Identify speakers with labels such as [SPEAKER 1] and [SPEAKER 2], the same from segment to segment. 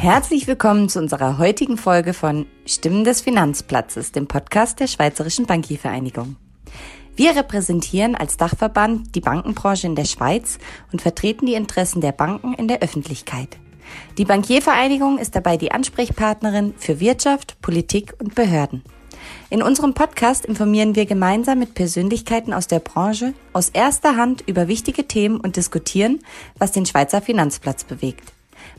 [SPEAKER 1] Herzlich willkommen zu unserer heutigen Folge von Stimmen des Finanzplatzes, dem Podcast der Schweizerischen Bankiervereinigung. Wir repräsentieren als Dachverband die Bankenbranche in der Schweiz und vertreten die Interessen der Banken in der Öffentlichkeit. Die Bankiervereinigung ist dabei die Ansprechpartnerin für Wirtschaft, Politik und Behörden. In unserem Podcast informieren wir gemeinsam mit Persönlichkeiten aus der Branche aus erster Hand über wichtige Themen und diskutieren, was den Schweizer Finanzplatz bewegt.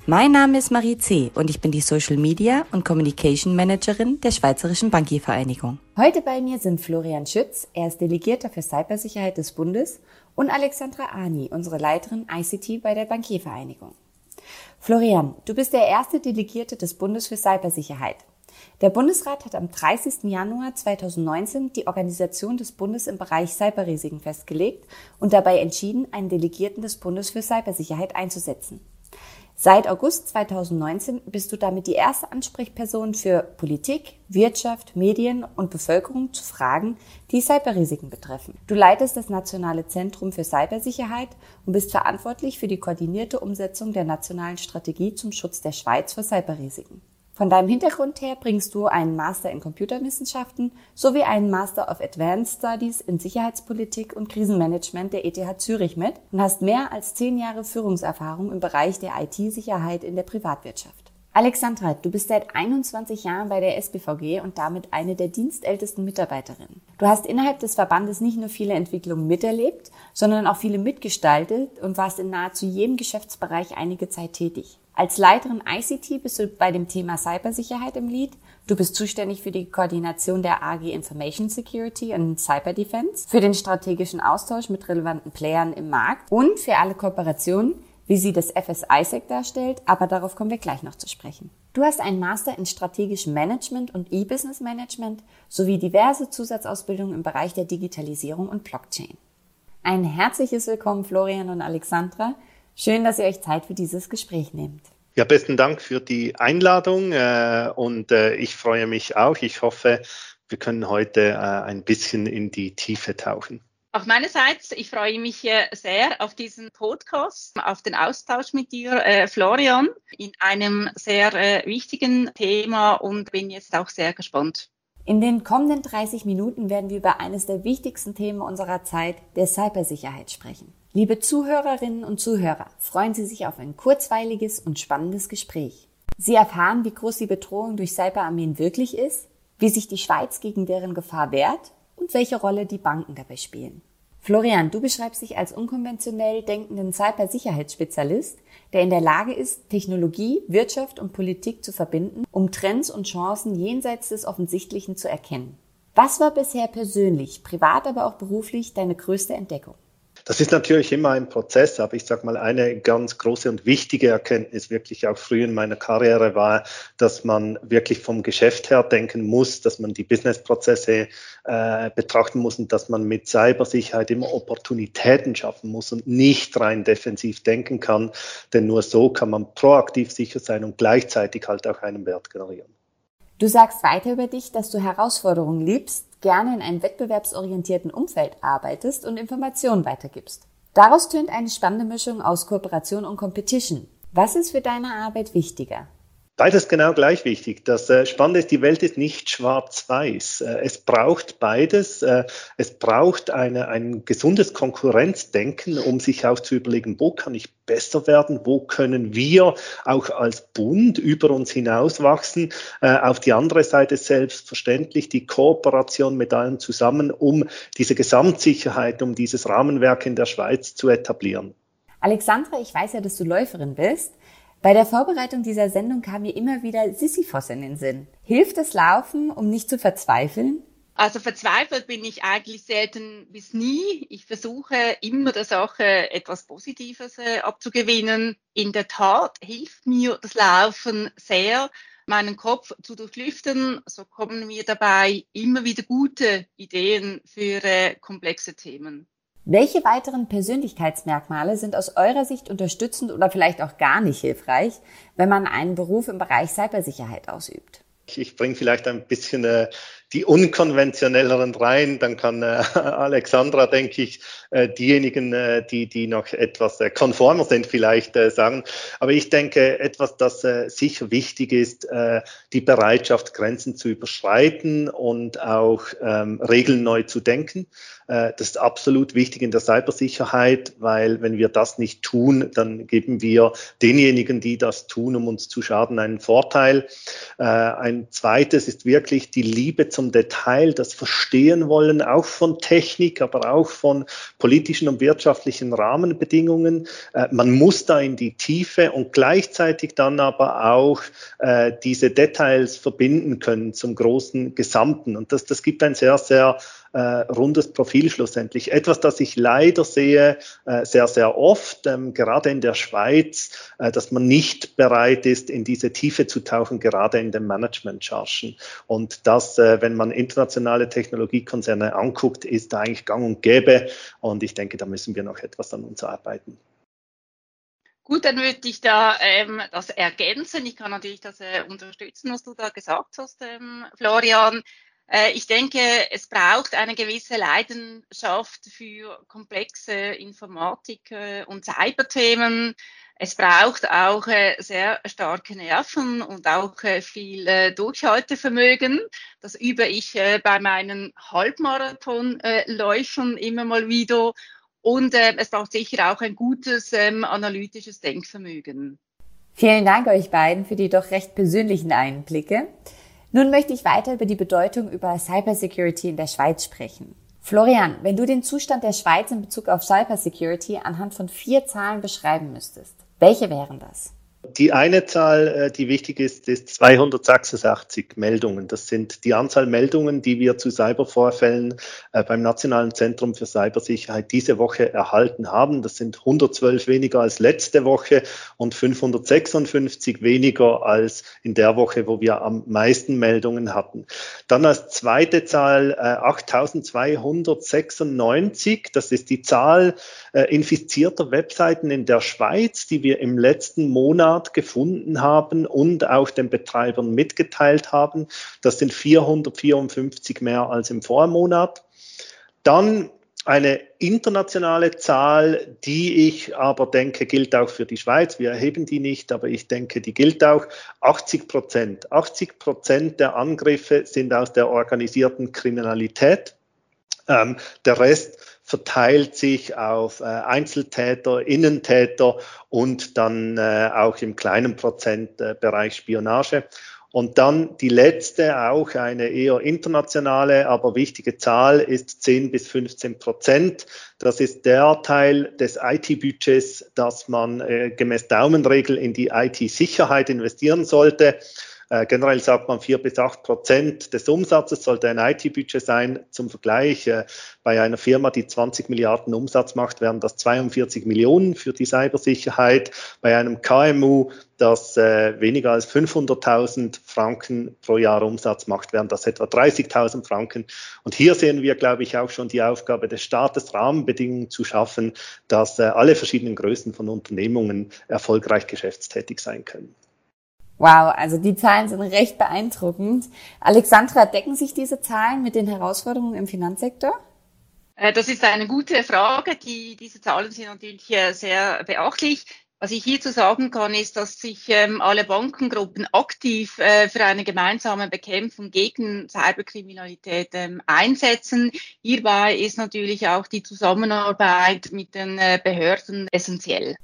[SPEAKER 1] Mein Name ist Marie C. und ich bin die Social Media und Communication Managerin der Schweizerischen Bankiervereinigung. Heute bei mir sind Florian Schütz, er ist Delegierter für Cybersicherheit des Bundes, und Alexandra Ani, unsere Leiterin ICT bei der Bankiervereinigung. Florian, du bist der erste Delegierte des Bundes für Cybersicherheit. Der Bundesrat hat am 30. Januar 2019 die Organisation des Bundes im Bereich Cyberrisiken festgelegt und dabei entschieden, einen Delegierten des Bundes für Cybersicherheit einzusetzen. Seit August 2019 bist du damit die erste Ansprechperson für Politik, Wirtschaft, Medien und Bevölkerung zu Fragen, die Cyberrisiken betreffen. Du leitest das Nationale Zentrum für Cybersicherheit und bist verantwortlich für die koordinierte Umsetzung der nationalen Strategie zum Schutz der Schweiz vor Cyberrisiken. Von deinem Hintergrund her bringst du einen Master in Computerwissenschaften sowie einen Master of Advanced Studies in Sicherheitspolitik und Krisenmanagement der ETH Zürich mit und hast mehr als zehn Jahre Führungserfahrung im Bereich der IT-Sicherheit in der Privatwirtschaft. Alexandra, du bist seit 21 Jahren bei der SBVG und damit eine der dienstältesten Mitarbeiterinnen. Du hast innerhalb des Verbandes nicht nur viele Entwicklungen miterlebt, sondern auch viele mitgestaltet und warst in nahezu jedem Geschäftsbereich einige Zeit tätig. Als Leiterin ICT bist du bei dem Thema Cybersicherheit im Lead. Du bist zuständig für die Koordination der AG Information Security und Cyber Defense, für den strategischen Austausch mit relevanten Playern im Markt und für alle Kooperationen, wie sie das FSISEC darstellt, aber darauf kommen wir gleich noch zu sprechen. Du hast einen Master in strategischem Management und E-Business Management sowie diverse Zusatzausbildungen im Bereich der Digitalisierung und Blockchain. Ein herzliches Willkommen Florian und Alexandra. Schön, dass ihr euch Zeit für dieses Gespräch nehmt.
[SPEAKER 2] Ja, besten Dank für die Einladung äh, und äh, ich freue mich auch. Ich hoffe, wir können heute äh, ein bisschen in die Tiefe tauchen.
[SPEAKER 3] Auch meinerseits, ich freue mich sehr auf diesen Podcast, auf den Austausch mit dir, äh, Florian, in einem sehr äh, wichtigen Thema und bin jetzt auch sehr gespannt.
[SPEAKER 1] In den kommenden 30 Minuten werden wir über eines der wichtigsten Themen unserer Zeit, der Cybersicherheit, sprechen. Liebe Zuhörerinnen und Zuhörer, freuen Sie sich auf ein kurzweiliges und spannendes Gespräch. Sie erfahren, wie groß die Bedrohung durch Cyberarmeen wirklich ist, wie sich die Schweiz gegen deren Gefahr wehrt und welche Rolle die Banken dabei spielen. Florian, du beschreibst dich als unkonventionell denkenden Cybersicherheitsspezialist, der in der Lage ist, Technologie, Wirtschaft und Politik zu verbinden, um Trends und Chancen jenseits des Offensichtlichen zu erkennen. Was war bisher persönlich, privat aber auch beruflich deine größte Entdeckung?
[SPEAKER 2] Das ist natürlich immer ein Prozess, aber ich sage mal, eine ganz große und wichtige Erkenntnis wirklich auch früh in meiner Karriere war, dass man wirklich vom Geschäft her denken muss, dass man die Businessprozesse äh, betrachten muss und dass man mit Cybersicherheit immer Opportunitäten schaffen muss und nicht rein defensiv denken kann, denn nur so kann man proaktiv sicher sein und gleichzeitig halt auch einen Wert generieren.
[SPEAKER 1] Du sagst weiter über dich, dass du Herausforderungen liebst, gerne in einem wettbewerbsorientierten Umfeld arbeitest und Informationen weitergibst. Daraus tönt eine spannende Mischung aus Kooperation und Competition. Was ist für deine Arbeit wichtiger?
[SPEAKER 2] Beides genau gleich wichtig. Das äh, Spannende ist, die Welt ist nicht schwarz-weiß. Äh, es braucht beides. Äh, es braucht eine, ein gesundes Konkurrenzdenken, um sich auch zu überlegen, wo kann ich besser werden, wo können wir auch als Bund über uns hinaus wachsen. Auf die andere Seite selbstverständlich die Kooperation mit allen zusammen, um diese Gesamtsicherheit, um dieses Rahmenwerk in der Schweiz zu etablieren.
[SPEAKER 1] Alexandra, ich weiß ja, dass du Läuferin bist. Bei der Vorbereitung dieser Sendung kam mir immer wieder Sisyphos in den Sinn. Hilft das Laufen, um nicht zu verzweifeln?
[SPEAKER 3] Also verzweifelt bin ich eigentlich selten bis nie. Ich versuche immer der Sache etwas Positives äh, abzugewinnen. In der Tat hilft mir das Laufen sehr, meinen Kopf zu durchlüften. So kommen mir dabei immer wieder gute Ideen für äh, komplexe Themen.
[SPEAKER 1] Welche weiteren Persönlichkeitsmerkmale sind aus eurer Sicht unterstützend oder vielleicht auch gar nicht hilfreich, wenn man einen Beruf im Bereich Cybersicherheit ausübt?
[SPEAKER 2] Ich bringe vielleicht ein bisschen äh, die unkonventionelleren rein. Dann kann äh, Alexandra, denke ich, äh, diejenigen, äh, die, die noch etwas äh, konformer sind, vielleicht äh, sagen. Aber ich denke, etwas, das äh, sicher wichtig ist, äh, die Bereitschaft, Grenzen zu überschreiten und auch ähm, Regeln neu zu denken. Äh, das ist absolut wichtig in der Cybersicherheit, weil wenn wir das nicht tun, dann geben wir denjenigen, die das tun, um uns zu schaden, einen Vorteil. Äh, ein zweites ist wirklich die Liebe zum Detail, das Verstehen wollen, auch von Technik, aber auch von politischen und wirtschaftlichen Rahmenbedingungen. Äh, man muss da in die Tiefe und gleichzeitig dann aber auch diese Details verbinden können zum großen Gesamten. Und das, das gibt ein sehr, sehr äh, rundes Profil schlussendlich. Etwas, das ich leider sehe, äh, sehr, sehr oft, ähm, gerade in der Schweiz, äh, dass man nicht bereit ist, in diese Tiefe zu tauchen, gerade in den Management-Chargen. Und das, äh, wenn man internationale Technologiekonzerne anguckt, ist da eigentlich gang und gäbe. Und ich denke, da müssen wir noch etwas an uns arbeiten.
[SPEAKER 3] Gut, dann würde ich da ähm, das ergänzen. Ich kann natürlich das äh, unterstützen, was du da gesagt hast, ähm, Florian. Äh, ich denke, es braucht eine gewisse Leidenschaft für komplexe Informatik äh, und Cyberthemen. Es braucht auch äh, sehr starke Nerven und auch viel Durchhaltevermögen. Das übe ich bei meinen Halbmarathonläufen immer mal wieder. Und es braucht sicher auch ein gutes ähm, analytisches Denkvermögen.
[SPEAKER 1] Vielen Dank euch beiden für die doch recht persönlichen Einblicke. Nun möchte ich weiter über die Bedeutung über Cybersecurity in der Schweiz sprechen. Florian, wenn du den Zustand der Schweiz in Bezug auf Cybersecurity anhand von vier Zahlen beschreiben müsstest, welche wären das?
[SPEAKER 2] Die eine Zahl, äh, die wichtig ist, ist 286 Meldungen. Das sind die Anzahl Meldungen, die wir zu Cybervorfällen äh, beim Nationalen Zentrum für Cybersicherheit diese Woche erhalten haben. Das sind 112 weniger als letzte Woche und 556 weniger als in der Woche, wo wir am meisten Meldungen hatten. Dann als zweite Zahl 8296. Äh, das ist die Zahl infizierter Webseiten in der Schweiz, die wir im letzten Monat Monat gefunden haben und auch den Betreibern mitgeteilt haben. Das sind 454 mehr als im Vormonat. Dann eine internationale Zahl, die ich aber denke, gilt auch für die Schweiz. Wir erheben die nicht, aber ich denke, die gilt auch. 80 Prozent. 80 Prozent der Angriffe sind aus der organisierten Kriminalität. Ähm, der Rest verteilt sich auf äh, Einzeltäter, Innentäter und dann äh, auch im kleinen Prozentbereich Spionage. Und dann die letzte, auch eine eher internationale, aber wichtige Zahl ist 10 bis 15 Prozent. Das ist der Teil des IT-Budgets, das man äh, gemäß Daumenregel in die IT-Sicherheit investieren sollte. Äh, generell sagt man, vier bis acht Prozent des Umsatzes sollte ein IT-Budget sein. Zum Vergleich, äh, bei einer Firma, die 20 Milliarden Umsatz macht, wären das 42 Millionen für die Cybersicherheit. Bei einem KMU, das äh, weniger als 500.000 Franken pro Jahr Umsatz macht, wären das etwa 30.000 Franken. Und hier sehen wir, glaube ich, auch schon die Aufgabe des Staates, Rahmenbedingungen zu schaffen, dass alle verschiedenen Größen von Unternehmungen erfolgreich geschäftstätig sein können.
[SPEAKER 1] Wow, also die Zahlen sind recht beeindruckend. Alexandra, decken sich diese Zahlen mit den Herausforderungen im Finanzsektor?
[SPEAKER 3] Äh, das ist eine gute Frage. Die, diese Zahlen sind natürlich sehr beachtlich. Was ich hierzu sagen kann, ist, dass sich ähm, alle Bankengruppen aktiv äh, für eine gemeinsame Bekämpfung gegen Cyberkriminalität ähm, einsetzen. Hierbei ist natürlich auch die Zusammenarbeit mit den äh, Behörden essentiell.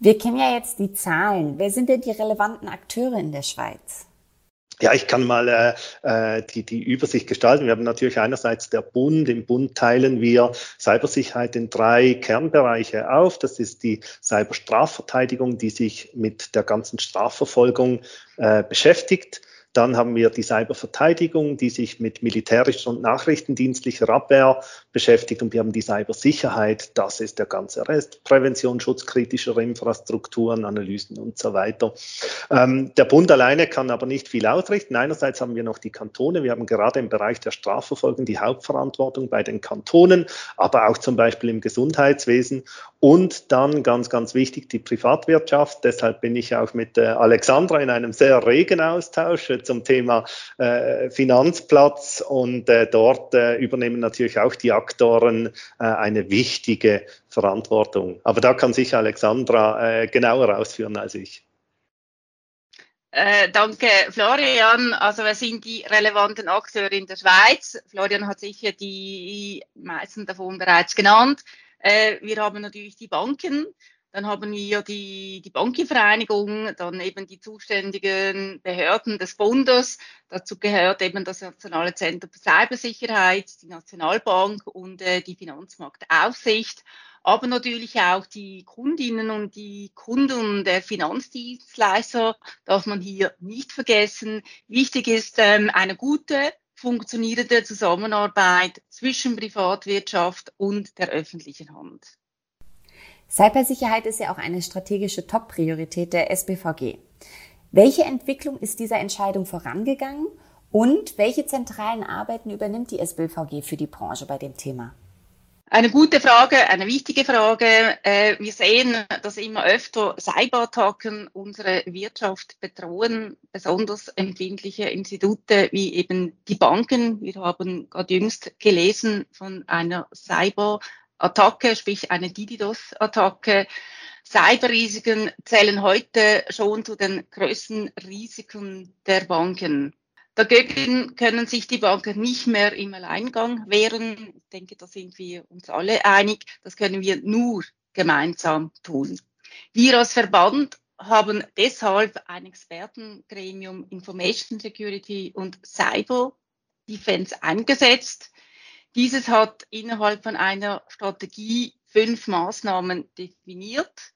[SPEAKER 1] Wir kennen ja jetzt die Zahlen. Wer sind denn die relevanten Akteure in der Schweiz?
[SPEAKER 2] Ja, ich kann mal äh, äh, die, die Übersicht gestalten. Wir haben natürlich einerseits der Bund. Im Bund teilen wir Cybersicherheit in drei Kernbereiche auf. Das ist die Cyberstrafverteidigung, die sich mit der ganzen Strafverfolgung äh, beschäftigt. Dann haben wir die Cyberverteidigung, die sich mit militärischer und nachrichtendienstlicher Abwehr beschäftigt. Und wir haben die Cybersicherheit, das ist der ganze Rest. Prävention, Schutz kritischer Infrastrukturen, Analysen und so weiter. Ähm, der Bund alleine kann aber nicht viel ausrichten. Einerseits haben wir noch die Kantone. Wir haben gerade im Bereich der Strafverfolgung die Hauptverantwortung bei den Kantonen, aber auch zum Beispiel im Gesundheitswesen. Und dann ganz, ganz wichtig, die Privatwirtschaft. Deshalb bin ich auch mit äh, Alexandra in einem sehr regen Austausch zum Thema äh, Finanzplatz und äh, dort äh, übernehmen natürlich auch die Aktoren äh, eine wichtige Verantwortung. Aber da kann sich Alexandra äh, genauer ausführen als ich.
[SPEAKER 3] Äh, danke, Florian. Also wir sind die relevanten Akteure in der Schweiz. Florian hat sicher die meisten davon bereits genannt. Äh, wir haben natürlich die Banken, dann haben wir die, die Bankenvereinigung, dann eben die zuständigen Behörden des Bundes. Dazu gehört eben das Nationale Zentrum für Cybersicherheit, die Nationalbank und äh, die Finanzmarktaufsicht aber natürlich auch die Kundinnen und die Kunden der Finanzdienstleister darf man hier nicht vergessen. Wichtig ist ähm, eine gute, funktionierende Zusammenarbeit zwischen Privatwirtschaft und der öffentlichen Hand.
[SPEAKER 1] Cybersicherheit ist ja auch eine strategische Top-Priorität der SBVG. Welche Entwicklung ist dieser Entscheidung vorangegangen und welche zentralen Arbeiten übernimmt die SBVG für die Branche bei dem Thema?
[SPEAKER 3] Eine gute Frage, eine wichtige Frage. Äh, wir sehen, dass immer öfter Cyberattacken unsere Wirtschaft bedrohen, besonders empfindliche Institute wie eben die Banken. Wir haben gerade jüngst gelesen von einer Cyberattacke, sprich eine DDoS-Attacke. Cyberrisiken zählen heute schon zu den größten Risiken der Banken. Dagegen können sich die Banken nicht mehr im Alleingang wehren. Ich denke, da sind wir uns alle einig. Das können wir nur gemeinsam tun. Wir als Verband haben deshalb ein Expertengremium Information Security und Cyber Defense eingesetzt. Dieses hat innerhalb von einer Strategie fünf Maßnahmen definiert.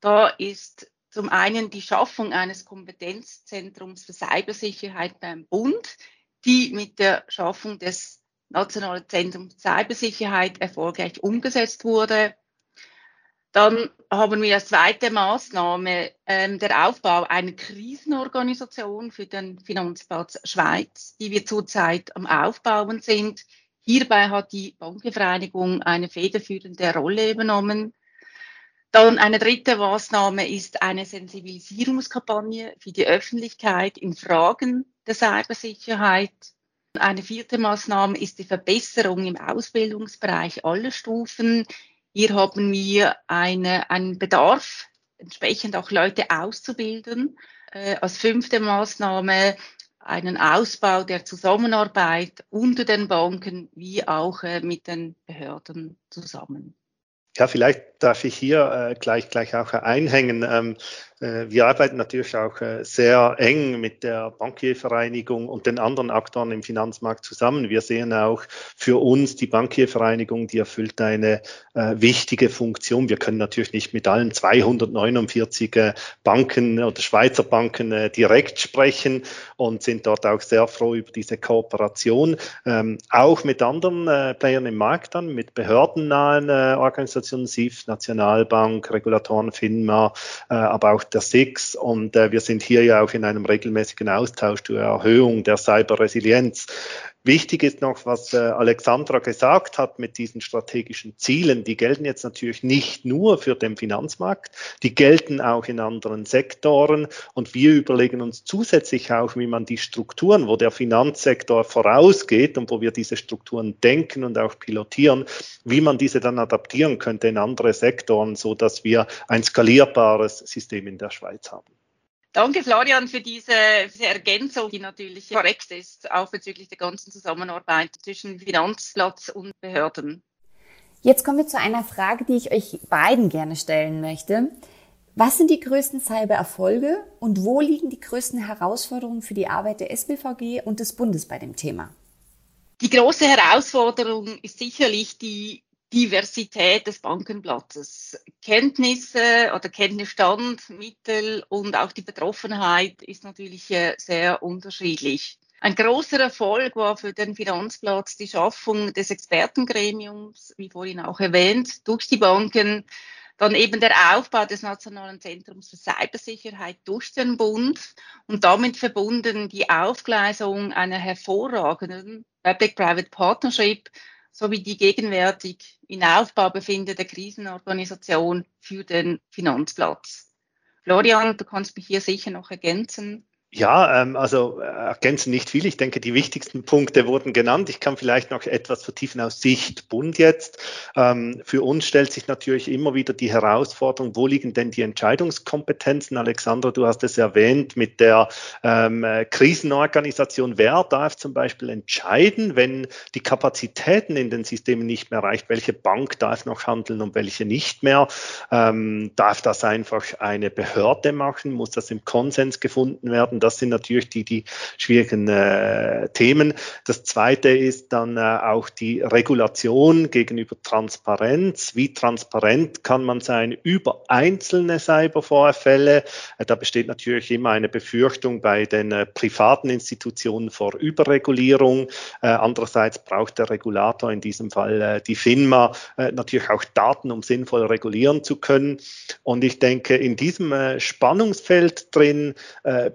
[SPEAKER 3] Da ist zum einen die Schaffung eines Kompetenzzentrums für Cybersicherheit beim Bund, die mit der Schaffung des Nationalen Zentrums Cybersicherheit erfolgreich umgesetzt wurde. Dann haben wir als zweite Maßnahme ähm, der Aufbau einer Krisenorganisation für den Finanzplatz Schweiz, die wir zurzeit am Aufbauen sind. Hierbei hat die Bankenvereinigung eine federführende Rolle übernommen. Dann eine dritte Maßnahme ist eine Sensibilisierungskampagne für die Öffentlichkeit in Fragen der Cybersicherheit. Eine vierte Maßnahme ist die Verbesserung im Ausbildungsbereich aller Stufen. Hier haben wir eine, einen Bedarf, entsprechend auch Leute auszubilden. Äh, als fünfte Maßnahme einen Ausbau der Zusammenarbeit unter den Banken wie auch äh, mit den Behörden zusammen.
[SPEAKER 2] Ja, vielleicht darf ich hier äh, gleich, gleich auch einhängen. Ähm, äh, wir arbeiten natürlich auch äh, sehr eng mit der Bankiervereinigung und den anderen Akteuren im Finanzmarkt zusammen. Wir sehen auch für uns die Bankiervereinigung, die erfüllt eine äh, wichtige Funktion. Wir können natürlich nicht mit allen 249 Banken oder Schweizer Banken direkt sprechen und sind dort auch sehr froh über diese Kooperation. Ähm, auch mit anderen Playern im Markt dann, mit behördennahen Organisationen, SIF, Nationalbank, Regulatoren, FINMA, aber auch der SIX und äh, wir sind hier ja auch in einem regelmäßigen Austausch zur Erhöhung der Cyberresilienz. Wichtig ist noch, was äh, Alexandra gesagt hat mit diesen strategischen Zielen. Die gelten jetzt natürlich nicht nur für den Finanzmarkt, die gelten auch in anderen Sektoren. Und wir überlegen uns zusätzlich auch, wie man die Strukturen, wo der Finanzsektor vorausgeht und wo wir diese Strukturen denken und auch pilotieren, wie man diese dann adaptieren könnte in andere Sektoren, so dass wir ein skalierbares System in der Schweiz haben.
[SPEAKER 3] Danke, Florian, für diese, diese, Ergänzung, die natürlich korrekt ist, auch bezüglich der ganzen Zusammenarbeit zwischen Finanzplatz und Behörden.
[SPEAKER 1] Jetzt kommen wir zu einer Frage, die ich euch beiden gerne stellen möchte. Was sind die größten Cyber-Erfolge und wo liegen die größten Herausforderungen für die Arbeit der SBVG und des Bundes bei dem Thema?
[SPEAKER 3] Die große Herausforderung ist sicherlich die Diversität des Bankenplatzes. Kenntnisse oder Kenntnisstand, Mittel und auch die Betroffenheit ist natürlich äh, sehr unterschiedlich. Ein großer Erfolg war für den Finanzplatz die Schaffung des Expertengremiums, wie vorhin auch erwähnt, durch die Banken. Dann eben der Aufbau des Nationalen Zentrums für Cybersicherheit durch den Bund und damit verbunden die Aufgleisung einer hervorragenden Public-Private Partnership sowie die gegenwärtig in Aufbau befindende Krisenorganisation für den Finanzplatz. Florian, du kannst mich hier sicher noch ergänzen.
[SPEAKER 2] Ja, ähm, also äh, ergänzen nicht viel. Ich denke, die wichtigsten Punkte wurden genannt. Ich kann vielleicht noch etwas vertiefen aus Sicht Bund jetzt. Ähm, für uns stellt sich natürlich immer wieder die Herausforderung, wo liegen denn die Entscheidungskompetenzen? Alexandra, du hast es erwähnt mit der ähm, Krisenorganisation. Wer darf zum Beispiel entscheiden, wenn die Kapazitäten in den Systemen nicht mehr reicht? Welche Bank darf noch handeln und welche nicht mehr? Ähm, darf das einfach eine Behörde machen? Muss das im Konsens gefunden werden? Das sind natürlich die, die schwierigen äh, Themen. Das zweite ist dann äh, auch die Regulation gegenüber Transparenz. Wie transparent kann man sein über einzelne Cybervorfälle? Äh, da besteht natürlich immer eine Befürchtung bei den äh, privaten Institutionen vor Überregulierung. Äh, andererseits braucht der Regulator in diesem Fall äh, die FINMA natürlich auch Daten, um sinnvoll regulieren zu können. Und ich denke, in diesem Spannungsfeld drin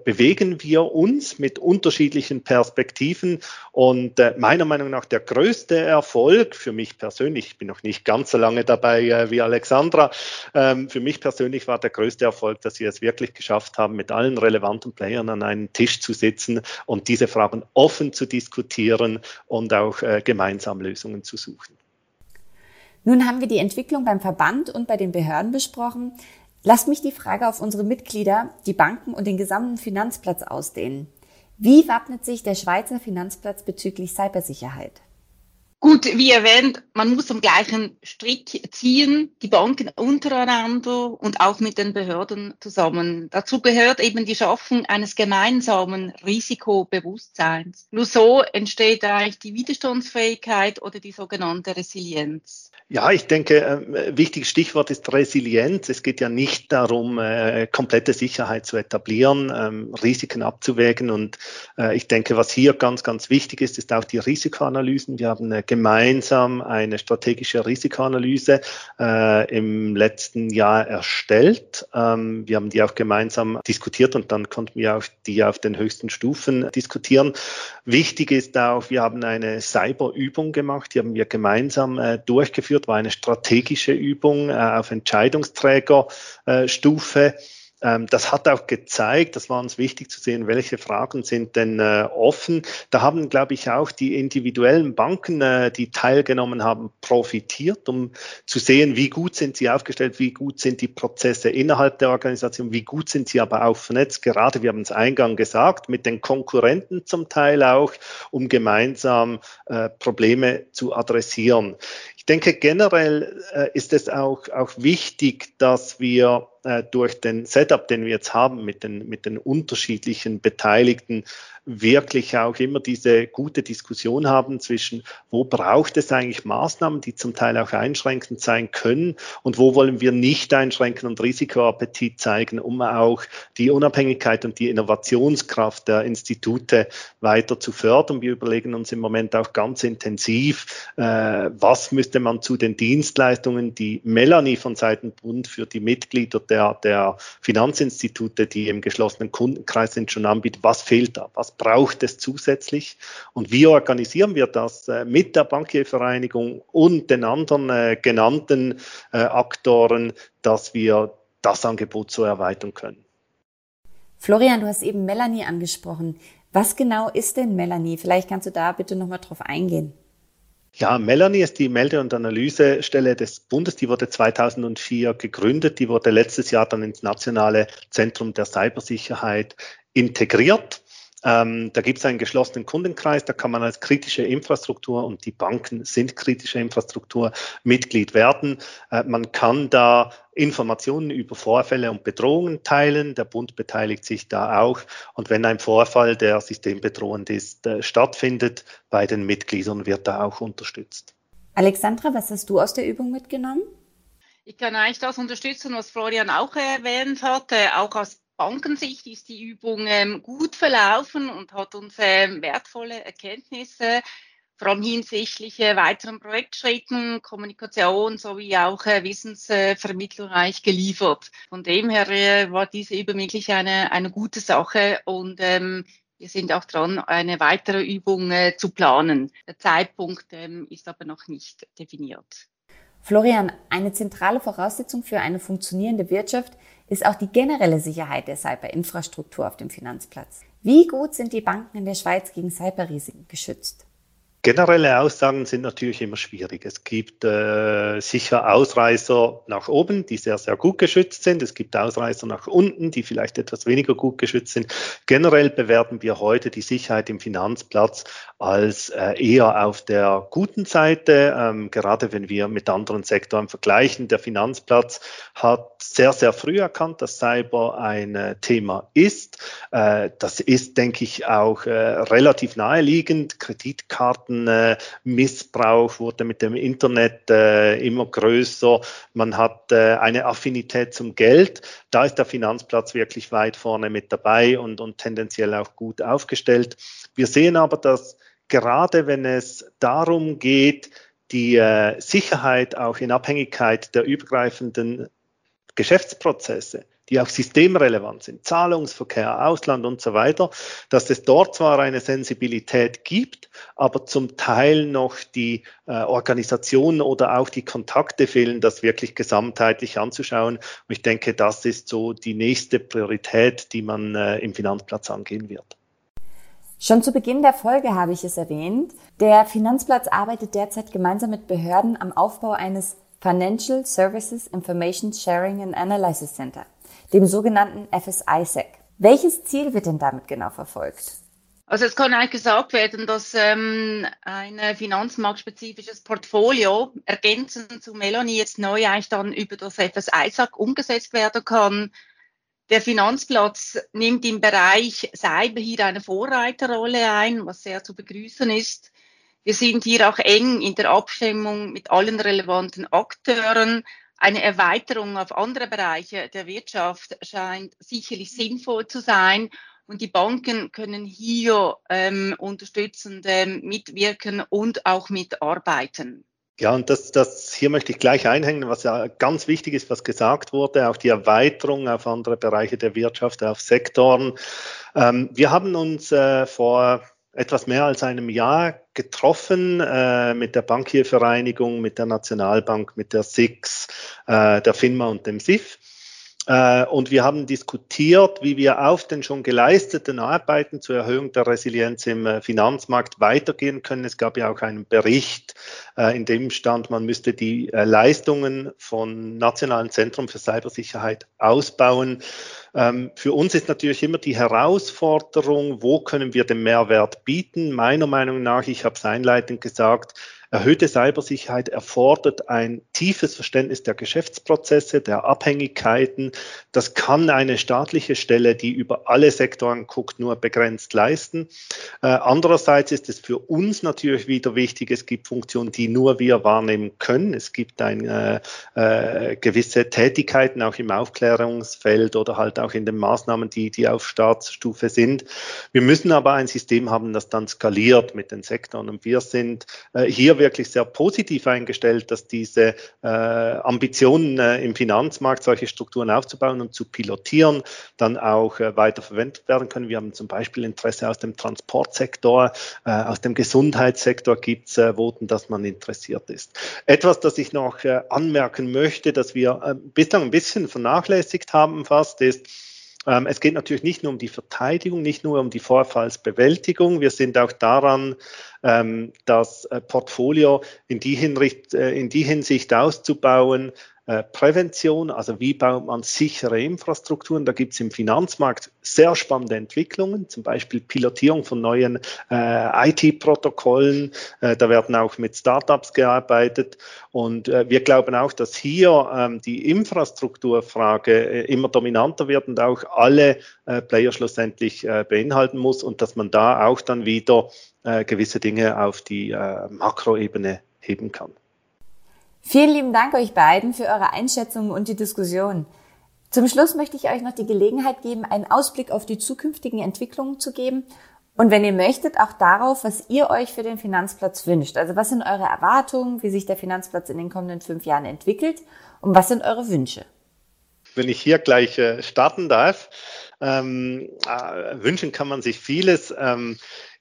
[SPEAKER 2] bewegen bewegen wir uns mit unterschiedlichen Perspektiven. Und äh, meiner Meinung nach der größte Erfolg für mich persönlich, ich bin noch nicht ganz so lange dabei äh, wie Alexandra, ähm, für mich persönlich war der größte Erfolg, dass wir es wirklich geschafft haben, mit allen relevanten Playern an einen Tisch zu sitzen und diese Fragen offen zu diskutieren und auch äh, gemeinsam Lösungen zu suchen.
[SPEAKER 1] Nun haben wir die Entwicklung beim Verband und bei den Behörden besprochen. Lasst mich die Frage auf unsere Mitglieder, die Banken und den gesamten Finanzplatz ausdehnen. Wie wappnet sich der Schweizer Finanzplatz bezüglich Cybersicherheit?
[SPEAKER 3] Gut, wie erwähnt, man muss am gleichen Strick ziehen, die Banken untereinander und auch mit den Behörden zusammen. Dazu gehört eben die Schaffung eines gemeinsamen Risikobewusstseins. Nur so entsteht eigentlich die Widerstandsfähigkeit oder die sogenannte Resilienz.
[SPEAKER 2] Ja, ich denke, äh, wichtiges Stichwort ist Resilienz. Es geht ja nicht darum, äh, komplette Sicherheit zu etablieren, ähm, Risiken abzuwägen. Und äh, ich denke, was hier ganz, ganz wichtig ist, ist auch die Risikoanalysen. Wir haben äh, gemeinsam eine strategische Risikoanalyse äh, im letzten Jahr erstellt. Ähm, wir haben die auch gemeinsam diskutiert und dann konnten wir auch die auf den höchsten Stufen diskutieren. Wichtig ist auch, wir haben eine Cyberübung gemacht, die haben wir gemeinsam äh, durchgeführt war eine strategische Übung äh, auf Entscheidungsträgerstufe. Ähm, das hat auch gezeigt, das war uns wichtig zu sehen, welche Fragen sind denn äh, offen. Da haben, glaube ich, auch die individuellen Banken, äh, die teilgenommen haben, profitiert, um zu sehen, wie gut sind sie aufgestellt, wie gut sind die Prozesse innerhalb der Organisation, wie gut sind sie aber auch vernetzt. Gerade, wir haben es eingang gesagt, mit den Konkurrenten zum Teil auch, um gemeinsam äh, Probleme zu adressieren denke, generell äh, ist es auch, auch wichtig, dass wir durch den Setup, den wir jetzt haben mit den, mit den unterschiedlichen Beteiligten, wirklich auch immer diese gute Diskussion haben zwischen, wo braucht es eigentlich Maßnahmen, die zum Teil auch einschränkend sein können und wo wollen wir nicht einschränken und Risikoappetit zeigen, um auch die Unabhängigkeit und die Innovationskraft der Institute weiter zu fördern. Wir überlegen uns im Moment auch ganz intensiv, äh, was müsste man zu den Dienstleistungen, die Melanie von Seiten Bund für die Mitglieder der, der Finanzinstitute, die im geschlossenen Kundenkreis sind, schon anbietet, was fehlt da, was braucht es zusätzlich und wie organisieren wir das äh, mit der Bankiervereinigung und den anderen äh, genannten äh, Aktoren, dass wir das Angebot so erweitern können.
[SPEAKER 1] Florian, du hast eben Melanie angesprochen. Was genau ist denn Melanie? Vielleicht kannst du da bitte nochmal drauf eingehen.
[SPEAKER 2] Ja, Melanie ist die Melde- und Analysestelle des Bundes. Die wurde 2004 gegründet. Die wurde letztes Jahr dann ins Nationale Zentrum der Cybersicherheit integriert. Ähm, da gibt es einen geschlossenen Kundenkreis, da kann man als kritische Infrastruktur und die Banken sind kritische Infrastruktur Mitglied werden. Äh, man kann da Informationen über Vorfälle und Bedrohungen teilen. Der Bund beteiligt sich da auch. Und wenn ein Vorfall, der systembedrohend ist, äh, stattfindet, bei den Mitgliedern wird da auch unterstützt.
[SPEAKER 1] Alexandra, was hast du aus der Übung mitgenommen?
[SPEAKER 3] Ich kann eigentlich das unterstützen, was Florian auch erwähnt hatte, auch aus Bankensicht ist die Übung ähm, gut verlaufen und hat uns ähm, wertvolle Erkenntnisse, vor allem hinsichtlich äh, weiteren Projektschritten, Kommunikation sowie auch äh, Wissensvermittlung eigentlich geliefert. Von dem her äh, war diese Übung wirklich eine, eine gute Sache und ähm, wir sind auch dran, eine weitere Übung äh, zu planen. Der Zeitpunkt ähm, ist aber noch nicht definiert.
[SPEAKER 1] Florian, eine zentrale Voraussetzung für eine funktionierende Wirtschaft ist auch die generelle Sicherheit der Cyberinfrastruktur auf dem Finanzplatz. Wie gut sind die Banken in der Schweiz gegen Cyberrisiken geschützt?
[SPEAKER 2] Generelle Aussagen sind natürlich immer schwierig. Es gibt äh, sicher Ausreißer nach oben, die sehr, sehr gut geschützt sind. Es gibt Ausreißer nach unten, die vielleicht etwas weniger gut geschützt sind. Generell bewerten wir heute die Sicherheit im Finanzplatz als äh, eher auf der guten Seite, ähm, gerade wenn wir mit anderen Sektoren vergleichen. Der Finanzplatz hat sehr, sehr früh erkannt, dass Cyber ein äh, Thema ist. Äh, das ist, denke ich, auch äh, relativ naheliegend. Kreditkarten Datenmissbrauch wurde mit dem Internet immer größer. Man hat eine Affinität zum Geld. Da ist der Finanzplatz wirklich weit vorne mit dabei und, und tendenziell auch gut aufgestellt. Wir sehen aber, dass gerade wenn es darum geht, die Sicherheit auch in Abhängigkeit der übergreifenden Geschäftsprozesse die auch systemrelevant sind, Zahlungsverkehr, Ausland und so weiter, dass es dort zwar eine Sensibilität gibt, aber zum Teil noch die äh, Organisation oder auch die Kontakte fehlen, das wirklich gesamtheitlich anzuschauen. Und ich denke, das ist so die nächste Priorität, die man äh, im Finanzplatz angehen wird.
[SPEAKER 1] Schon zu Beginn der Folge habe ich es erwähnt. Der Finanzplatz arbeitet derzeit gemeinsam mit Behörden am Aufbau eines Financial Services Information Sharing and Analysis Center dem sogenannten FSISEC. Welches Ziel wird denn damit genau verfolgt?
[SPEAKER 3] Also es kann eigentlich gesagt werden, dass ähm, ein finanzmarktspezifisches Portfolio ergänzend zu Melanie jetzt neu eigentlich dann über das FSISAC umgesetzt werden kann. Der Finanzplatz nimmt im Bereich Cyber hier eine Vorreiterrolle ein, was sehr zu begrüßen ist. Wir sind hier auch eng in der Abstimmung mit allen relevanten Akteuren, eine Erweiterung auf andere Bereiche der Wirtschaft scheint sicherlich sinnvoll zu sein. Und die Banken können hier ähm, unterstützend ähm, mitwirken und auch mitarbeiten.
[SPEAKER 2] Ja, und das, das hier möchte ich gleich einhängen, was ja ganz wichtig ist, was gesagt wurde, auch die Erweiterung auf andere Bereiche der Wirtschaft, auf Sektoren. Ähm, wir haben uns äh, vor etwas mehr als einem Jahr getroffen äh, mit der Bankiervereinigung, mit der Nationalbank, mit der SIX, äh, der FINMA und dem SIF. Äh, und wir haben diskutiert, wie wir auf den schon geleisteten Arbeiten zur Erhöhung der Resilienz im äh, Finanzmarkt weitergehen können. Es gab ja auch einen Bericht, äh, in dem stand, man müsste die Leistungen von Nationalen Zentrum für Cybersicherheit ausbauen. Ähm, für uns ist natürlich immer die Herausforderung, wo können wir den Mehrwert bieten? Meiner Meinung nach, ich habe es einleitend gesagt, Erhöhte Cybersicherheit erfordert ein tiefes Verständnis der Geschäftsprozesse, der Abhängigkeiten. Das kann eine staatliche Stelle, die über alle Sektoren guckt, nur begrenzt leisten. Äh, andererseits ist es für uns natürlich wieder wichtig, es gibt Funktionen, die nur wir wahrnehmen können. Es gibt ein, äh, äh, gewisse Tätigkeiten auch im Aufklärungsfeld oder halt auch in den Maßnahmen, die, die auf Staatsstufe sind. Wir müssen aber ein System haben, das dann skaliert mit den Sektoren. Und wir sind äh, wirklich sehr positiv eingestellt, dass diese äh, Ambitionen äh, im Finanzmarkt, solche Strukturen aufzubauen und zu pilotieren, dann auch äh, weiter verwendet werden können. Wir haben zum Beispiel Interesse aus dem Transportsektor, äh, aus dem Gesundheitssektor gibt es äh, Voten, dass man interessiert ist. Etwas, das ich noch äh, anmerken möchte, dass wir äh, bislang ein bisschen vernachlässigt haben fast, ist, es geht natürlich nicht nur um die Verteidigung, nicht nur um die Vorfallsbewältigung. Wir sind auch daran, ähm, das äh, Portfolio in die, Hinricht, äh, in die Hinsicht auszubauen, äh, Prävention, also wie baut man sichere Infrastrukturen. Da gibt es im Finanzmarkt sehr spannende Entwicklungen, zum Beispiel Pilotierung von neuen äh, IT-Protokollen. Äh, da werden auch mit Startups gearbeitet. Und äh, wir glauben auch, dass hier ähm, die Infrastrukturfrage äh, immer dominanter wird und auch alle Player schlussendlich beinhalten muss und dass man da auch dann wieder gewisse Dinge auf die Makroebene heben kann.
[SPEAKER 1] Vielen lieben Dank euch beiden für eure Einschätzungen und die Diskussion. Zum Schluss möchte ich euch noch die Gelegenheit geben, einen Ausblick auf die zukünftigen Entwicklungen zu geben und wenn ihr möchtet, auch darauf, was ihr euch für den Finanzplatz wünscht. Also was sind eure Erwartungen, wie sich der Finanzplatz in den kommenden fünf Jahren entwickelt und was sind eure Wünsche?
[SPEAKER 2] Wenn ich hier gleich äh, starten darf, ähm, äh, wünschen kann man sich vieles. Ähm,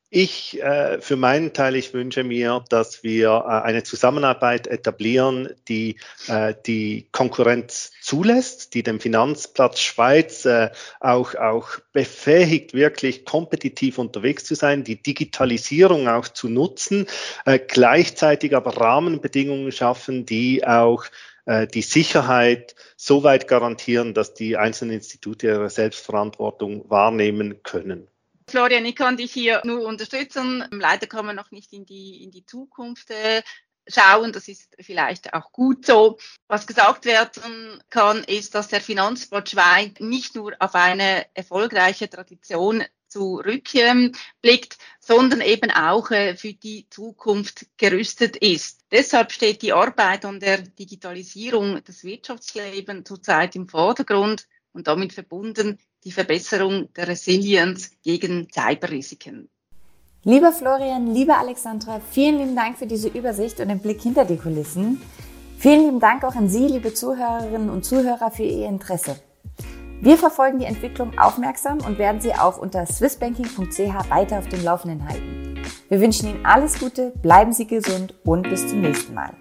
[SPEAKER 2] Ich äh, für meinen Teil, ich wünsche mir, dass wir äh, eine Zusammenarbeit etablieren, die äh, die Konkurrenz zulässt, die den Finanzplatz Schweiz äh, auch, auch befähigt, wirklich kompetitiv unterwegs zu sein, die Digitalisierung auch zu nutzen, äh, gleichzeitig aber Rahmenbedingungen schaffen, die auch äh, die Sicherheit so weit garantieren, dass die einzelnen Institute ihre Selbstverantwortung wahrnehmen können.
[SPEAKER 3] Florian, ich kann dich hier nur unterstützen. Leider kann man noch nicht in die, in die Zukunft äh, schauen. Das ist vielleicht auch gut so. Was gesagt werden kann, ist, dass der Finanzplatz Schweiz nicht nur auf eine erfolgreiche Tradition zurückblickt, sondern eben auch äh, für die Zukunft gerüstet ist. Deshalb steht die Arbeit an der Digitalisierung des Wirtschaftslebens zurzeit im Vordergrund und damit verbunden die Verbesserung der Resilienz gegen Cyberrisiken.
[SPEAKER 1] Lieber Florian, lieber Alexandra, vielen lieben Dank für diese Übersicht und den Blick hinter die Kulissen. Vielen lieben Dank auch an Sie, liebe Zuhörerinnen und Zuhörer, für Ihr Interesse. Wir verfolgen die Entwicklung aufmerksam und werden Sie auch unter swissbanking.ch weiter auf dem Laufenden halten. Wir wünschen Ihnen alles Gute, bleiben Sie gesund und bis zum nächsten Mal.